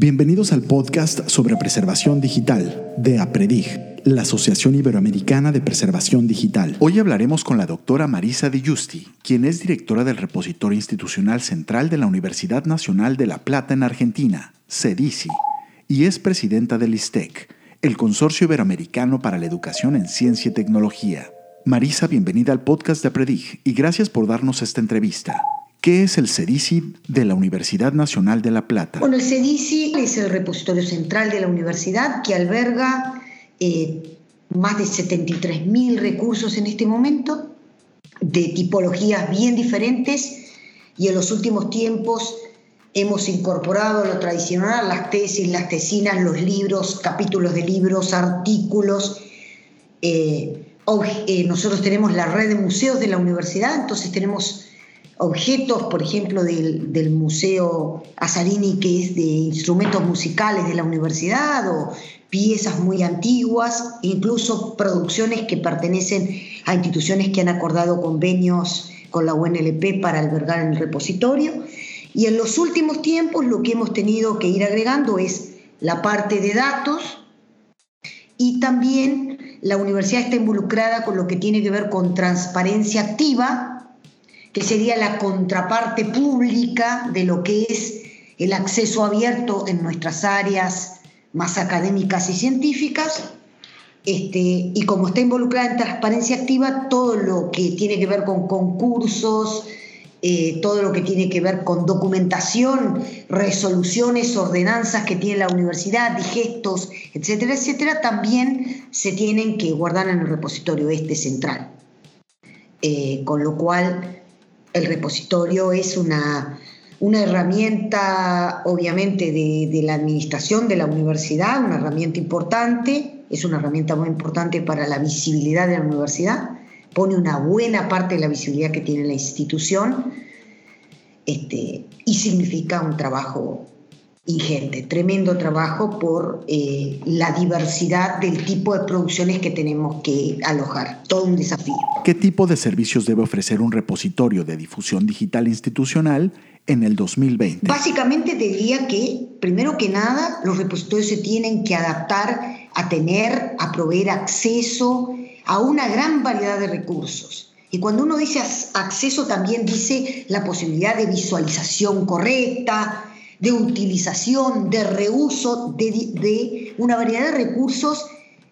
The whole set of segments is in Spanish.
Bienvenidos al podcast sobre preservación digital de APREDIG, la Asociación Iberoamericana de Preservación Digital. Hoy hablaremos con la doctora Marisa Di Giusti, quien es directora del Repositorio Institucional Central de la Universidad Nacional de La Plata en Argentina, CEDICI, y es presidenta del ISTEC, el Consorcio Iberoamericano para la Educación en Ciencia y Tecnología. Marisa, bienvenida al podcast de APREDIG y gracias por darnos esta entrevista. ¿Qué es el CEDICI de la Universidad Nacional de La Plata? Bueno, el CEDICI es el repositorio central de la universidad que alberga eh, más de 73.000 recursos en este momento, de tipologías bien diferentes, y en los últimos tiempos hemos incorporado lo tradicional, las tesis, las tesinas, los libros, capítulos de libros, artículos. Eh, eh, nosotros tenemos la red de museos de la universidad, entonces tenemos objetos, por ejemplo, del, Museo Azarini, que es de instrumentos musicales de la universidad, o piezas muy antiguas, incluso producciones que pertenecen a instituciones que han acordado convenios con la UNLP para albergar en el repositorio. Y en los últimos tiempos lo que hemos tenido que ir agregando es la parte de datos y también la universidad está involucrada con lo que tiene que ver con transparencia activa, que sería la contraparte pública de lo que es el acceso abierto en nuestras áreas más académicas y científicas. Este, y como está involucrada en transparencia activa, todo lo que tiene que ver con concursos, eh, todo lo que tiene que ver con documentación, resoluciones, ordenanzas que tiene la universidad, digestos, etcétera, etcétera, también se tienen que guardar en el repositorio este central. Eh, con lo cual, el repositorio es una, una herramienta, obviamente, de, la administración de la universidad, una herramienta importante, es una herramienta muy importante para la visibilidad de la universidad, pone una buena parte de la visibilidad que tiene la institución este, y significa un trabajo ingente, tremendo trabajo por eh, la diversidad del tipo de producciones que tenemos que alojar, todo un desafío. ¿Qué tipo de servicios debe ofrecer un repositorio de difusión digital institucional en el 2020? Básicamente diría que, primero que nada, los repositorios se tienen que adaptar a tener, a proveer acceso a una gran variedad de recursos. Y cuando uno dice acceso también dice la posibilidad de visualización correcta, de utilización, de reuso de, una variedad de recursos.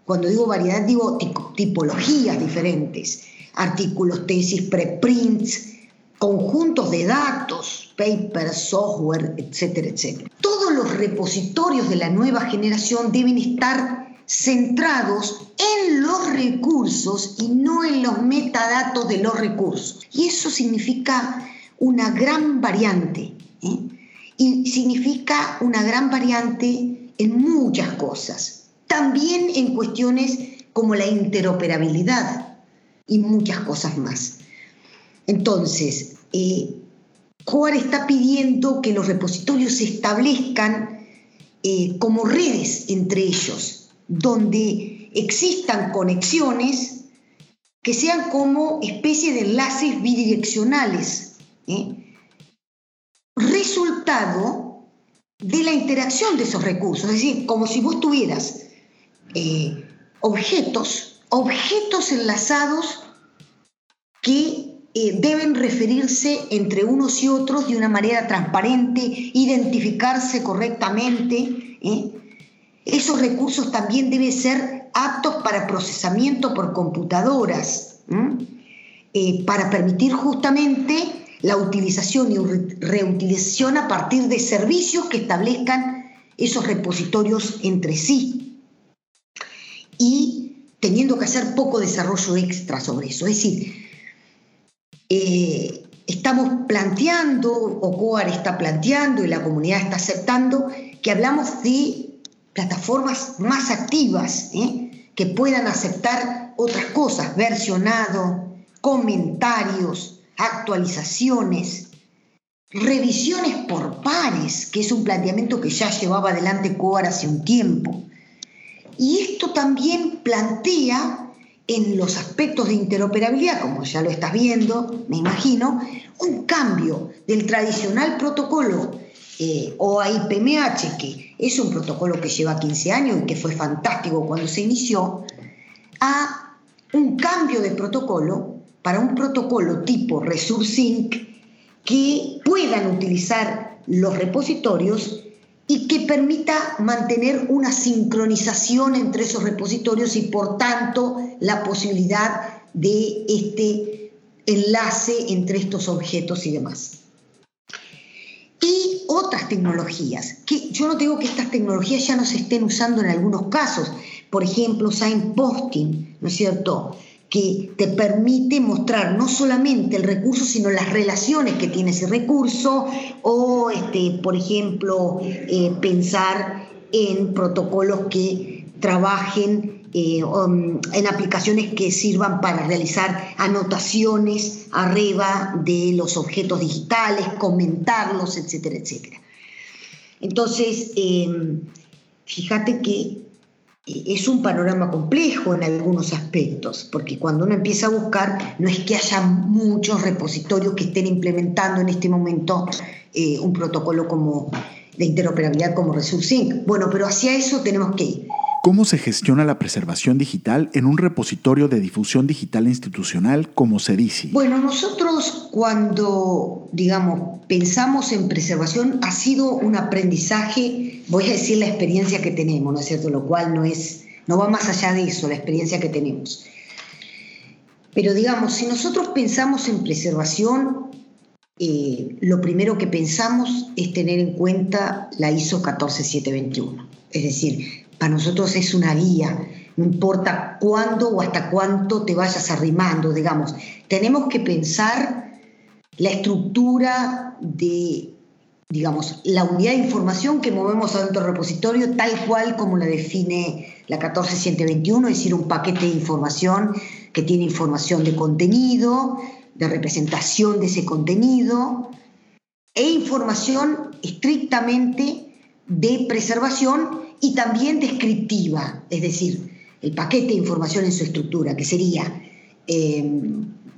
Cuando digo variedad, digo tipologías diferentes, artículos, tesis, preprints, conjuntos de datos, papers, software, etcétera, etcétera. Todos los repositorios de la nueva generación deben estar centrados en los recursos y no en los metadatos de los recursos. Y eso significa una gran variante. Y significa una gran variante en muchas cosas, también en cuestiones como la interoperabilidad y muchas cosas más. Entonces, eh, COAR está pidiendo que los repositorios se establezcan eh, como redes entre ellos, donde existan conexiones que sean como especie de enlaces bidireccionales. ¿eh? Resultado de la interacción de esos recursos, es decir, como si vos tuvieras eh, objetos, objetos enlazados que eh, deben referirse entre unos y otros de una manera transparente, identificarse correctamente. ¿eh? Esos recursos también deben ser aptos para procesamiento por computadoras, para permitir justamente la utilización y reutilización a partir de servicios que establezcan esos repositorios entre sí y teniendo que hacer poco desarrollo extra sobre eso. Es decir, eh, estamos planteando, o COAR está planteando y la comunidad está aceptando, que hablamos de plataformas más activas, ¿eh? que puedan aceptar otras cosas, versionado, comentarios, actualizaciones, revisiones por pares, que es un planteamiento que ya llevaba adelante COAR hace un tiempo. Y esto también plantea en los aspectos de interoperabilidad, como ya lo estás viendo, me imagino, un cambio del tradicional protocolo eh, OAI-PMH, que es un protocolo que lleva 15 años y que fue fantástico cuando se inició, a un cambio de protocolo para un protocolo tipo ResurSync que puedan utilizar los repositorios y que permita mantener una sincronización entre esos repositorios y por tanto la posibilidad de este enlace entre estos objetos y demás. Y otras tecnologías, que yo no digo que estas tecnologías ya no se estén usando en algunos casos, por ejemplo, signposting, ¿no es cierto? Que te permite mostrar no solamente el recurso, sino las relaciones que tiene ese recurso, o, este, por ejemplo, eh, pensar en protocolos que trabajen eh, um, en aplicaciones que sirvan para realizar anotaciones arriba de los objetos digitales, comentarlos, etcétera, etcétera. Entonces, eh, fíjate que es un panorama complejo en algunos aspectos, porque cuando uno empieza a buscar, no es que haya muchos repositorios que estén implementando en este momento eh, un protocolo como de interoperabilidad como ResurSync. Bueno, pero hacia eso tenemos que ir. ¿Cómo se gestiona la preservación digital en un repositorio de difusión digital institucional como CEDICI? Bueno, nosotros cuando, digamos, pensamos en preservación ha sido un aprendizaje, voy a decir la experiencia que tenemos, ¿no es cierto? Lo cual no es, no va más allá de eso, la experiencia que tenemos. Pero digamos, si nosotros pensamos en preservación, eh, lo primero que pensamos es tener en cuenta la ISO 14721. Es decir, para nosotros es una guía, no importa cuándo o hasta cuánto te vayas arrimando, digamos. Tenemos que pensar la estructura de, digamos, la unidad de información que movemos adentro del repositorio, tal cual como la define la 14121, es decir, un paquete de información que tiene información de contenido, de representación de ese contenido, e información estrictamente de preservación y también descriptiva, es decir, el paquete de información en su estructura, que sería eh,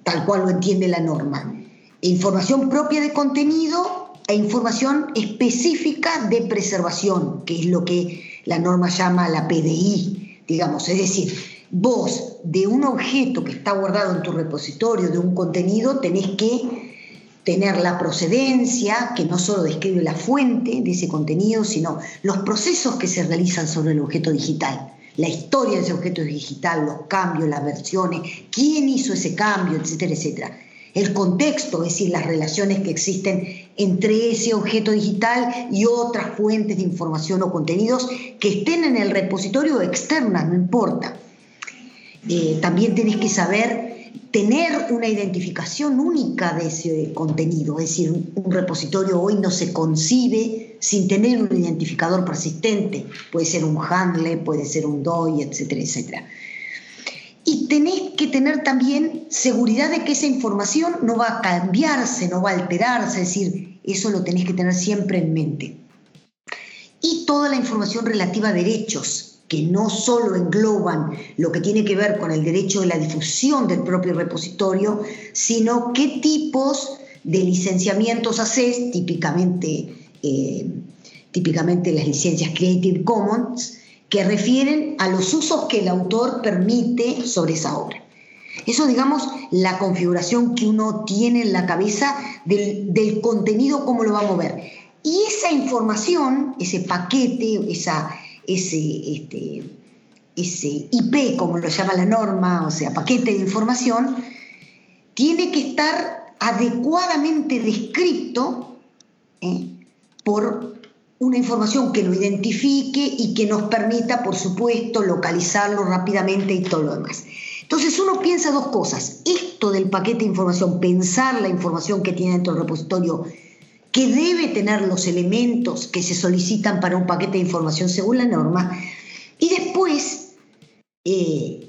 tal cual lo entiende la norma, información propia de contenido e información específica de preservación, que es lo que la norma llama la PDI, digamos, es decir, vos de un objeto que está guardado en tu repositorio, de un contenido, tenés que tener la procedencia, que no solo describe la fuente de ese contenido, sino los procesos que se realizan sobre el objeto digital, la historia de ese objeto digital, los cambios, las versiones, quién hizo ese cambio, etcétera, etcétera. El contexto, es decir, las relaciones que existen entre ese objeto digital y otras fuentes de información o contenidos que estén en el repositorio externa, no importa. Eh, también tenés que saber tener una identificación única de ese contenido, es decir, un repositorio hoy no se concibe sin tener un identificador persistente, puede ser un handle, puede ser un DOI, etcétera, etcétera. Y tenés que tener también seguridad de que esa información no va a cambiarse, no va a alterarse, es decir, eso lo tenés que tener siempre en mente. Y toda la información relativa a derechos, que no solo engloban lo que tiene que ver con el derecho de la difusión del propio repositorio, sino qué tipos de licenciamientos haces, típicamente, eh, típicamente las licencias Creative Commons, que refieren a los usos que el autor permite sobre esa obra. Eso, digamos, la configuración que uno tiene en la cabeza del, del contenido, cómo lo va a mover. Y esa información, ese paquete, esa, ese, este, ese IP, como lo llama la norma, o sea, paquete de información, tiene que estar adecuadamente descrito ¿eh? por una información que lo identifique y que nos permita, por supuesto, localizarlo rápidamente y todo lo demás. Entonces uno piensa dos cosas. Esto del paquete de información, pensar la información que tiene dentro del repositorio que debe tener los elementos que se solicitan para un paquete de información según la norma, y después eh,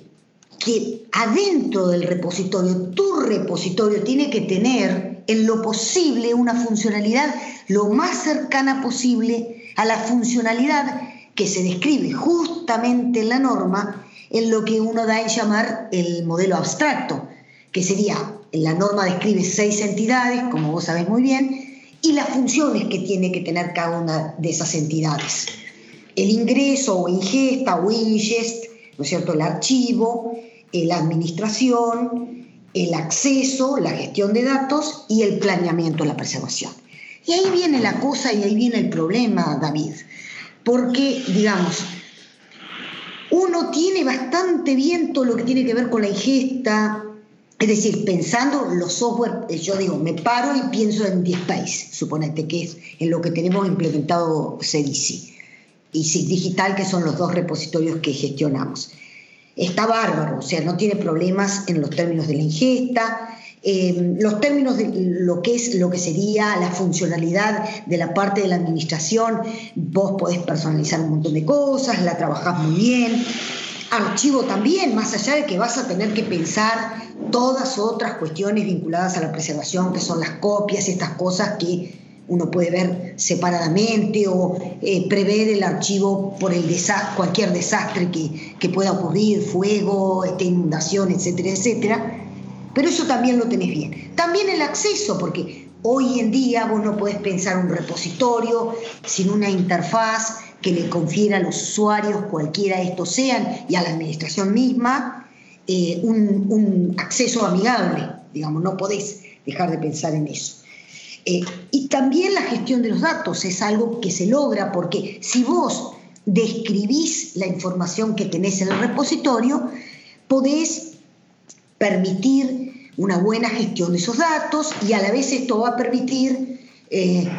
que adentro del repositorio, tu repositorio tiene que tener en lo posible una funcionalidad lo más cercana posible a la funcionalidad que se describe justamente en la norma en lo que uno da en llamar el modelo abstracto, que sería, la norma describe seis entidades, como vos sabés muy bien, y las funciones que tiene que tener cada una de esas entidades. El ingreso o ingesta o ingest, ¿no es cierto? El archivo, eh, la administración, el acceso, la gestión de datos y el planeamiento, la preservación. Y ahí viene la cosa y ahí viene el problema, David, porque, digamos, uno tiene bastante bien todo lo que tiene que ver con la ingesta, es decir, pensando los software, eh, yo digo, me paro y pienso en DSpace, suponete que es en lo que tenemos implementado CDC y SIG Digital, que son los dos repositorios que gestionamos. Está bárbaro, o sea, no tiene problemas en los términos de la ingesta, eh, los términos de lo que es lo que sería la funcionalidad de la parte de la administración, vos podés personalizar un montón de cosas, la trabajás muy bien. Archivo también, más allá de que vas a tener que pensar todas otras cuestiones vinculadas a la preservación, que son las copias, estas cosas que uno puede ver separadamente o eh, prever el archivo por el cualquier desastre que, que, pueda ocurrir, fuego, este, inundación, etcétera, etcétera. Pero eso también lo tenés bien. También el acceso, porque hoy en día vos no podés pensar un repositorio sin una interfaz que le confiera a los usuarios, cualquiera de estos sean, y a la administración misma, eh, un, acceso amigable. Digamos, no podés dejar de pensar en eso. Eh, y también la gestión de los datos es algo que se logra porque si vos describís la información que tenés en el repositorio, podés permitir una buena gestión de esos datos y a la vez esto va a permitir, eh,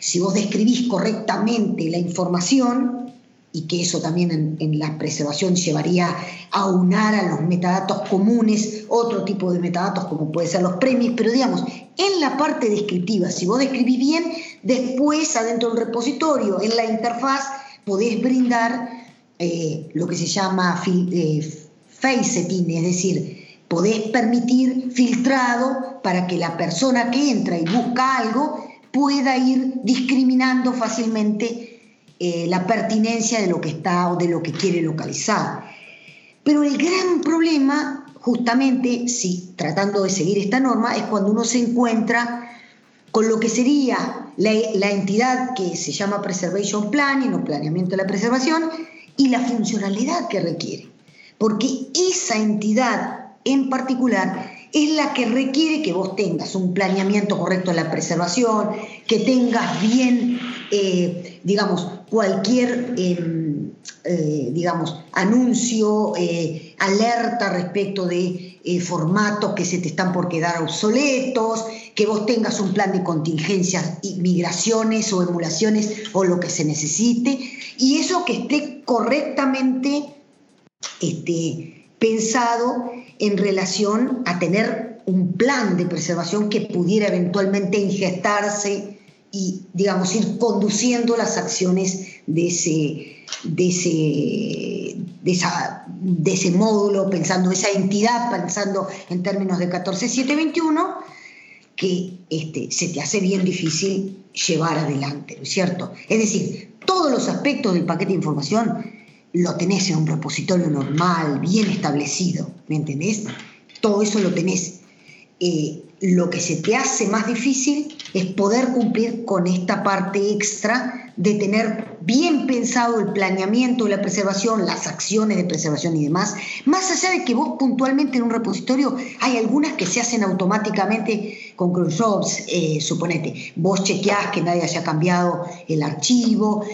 si vos describís correctamente la información, y que eso también en, la preservación llevaría a unar a los metadatos comunes otro tipo de metadatos como puede ser los premios, pero digamos, en la parte descriptiva, si vos describís bien, después adentro del repositorio, en la interfaz, podés brindar eh, lo que se llama eh, face setting, es decir, podés permitir filtrado para que la persona que entra y busca algo pueda ir discriminando fácilmente eh, la pertinencia de lo que está o de lo que quiere localizar. Pero el gran problema, justamente, si tratando de seguir esta norma, es cuando uno se encuentra con lo que sería la, la entidad que se llama Preservation Planning o planeamiento de la preservación y la funcionalidad que requiere. Porque esa entidad en particular es la que requiere que vos tengas un planeamiento correcto de la preservación, que tengas bien, eh, digamos, cualquier, em, eh, digamos, anuncio, eh, alerta respecto de formatos que se te están por quedar obsoletos, que vos tengas un plan de contingencias, migraciones o emulaciones o lo que se necesite, y eso que esté correctamente este, pensado en relación a tener un plan de preservación que pudiera eventualmente ingestarse y, digamos, ir conduciendo las acciones de ese, de ese, de ese módulo, pensando esa entidad, pensando en términos de 14721, que este, se te hace bien difícil llevar adelante, ¿no es cierto? Es decir, todos los aspectos del paquete de información lo tenés en un repositorio normal, bien establecido, ¿me entendés? Todo eso lo tenés. Eh, lo que se te hace más difícil es poder cumplir con esta parte extra de tener bien pensado el planeamiento de la preservación, las acciones de preservación y demás, más allá de que vos puntualmente en un repositorio hay algunas que se hacen automáticamente con cronjobs, eh, suponete, vos chequeás que nadie haya cambiado el archivo,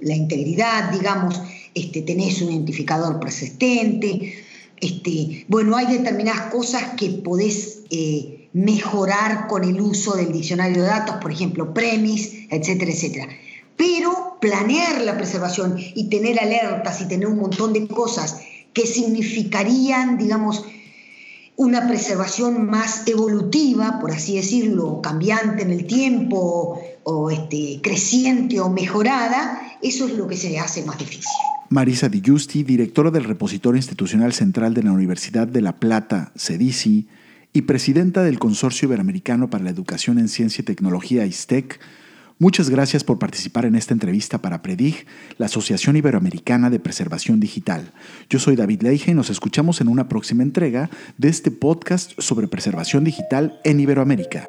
la integridad, digamos, este, tenés un identificador persistente, este, bueno, hay determinadas cosas que podés eh, mejorar con el uso del diccionario de datos, por ejemplo, premis, etcétera, etcétera. Pero planear la preservación y tener alertas y tener un montón de cosas que significarían, digamos, una preservación más evolutiva, por así decirlo, cambiante en el tiempo o este, creciente o mejorada, eso es lo que se hace más difícil. Marisa Di Giusti, directora del Repositorio Institucional Central de la Universidad de La Plata, CEDICI, y presidenta del Consorcio Iberoamericano para la Educación en Ciencia y Tecnología, ISTEC, muchas gracias por participar en esta entrevista para PREDIG, la Asociación Iberoamericana de Preservación Digital. Yo soy David Leige y nos escuchamos en una próxima entrega de este podcast sobre preservación digital en Iberoamérica.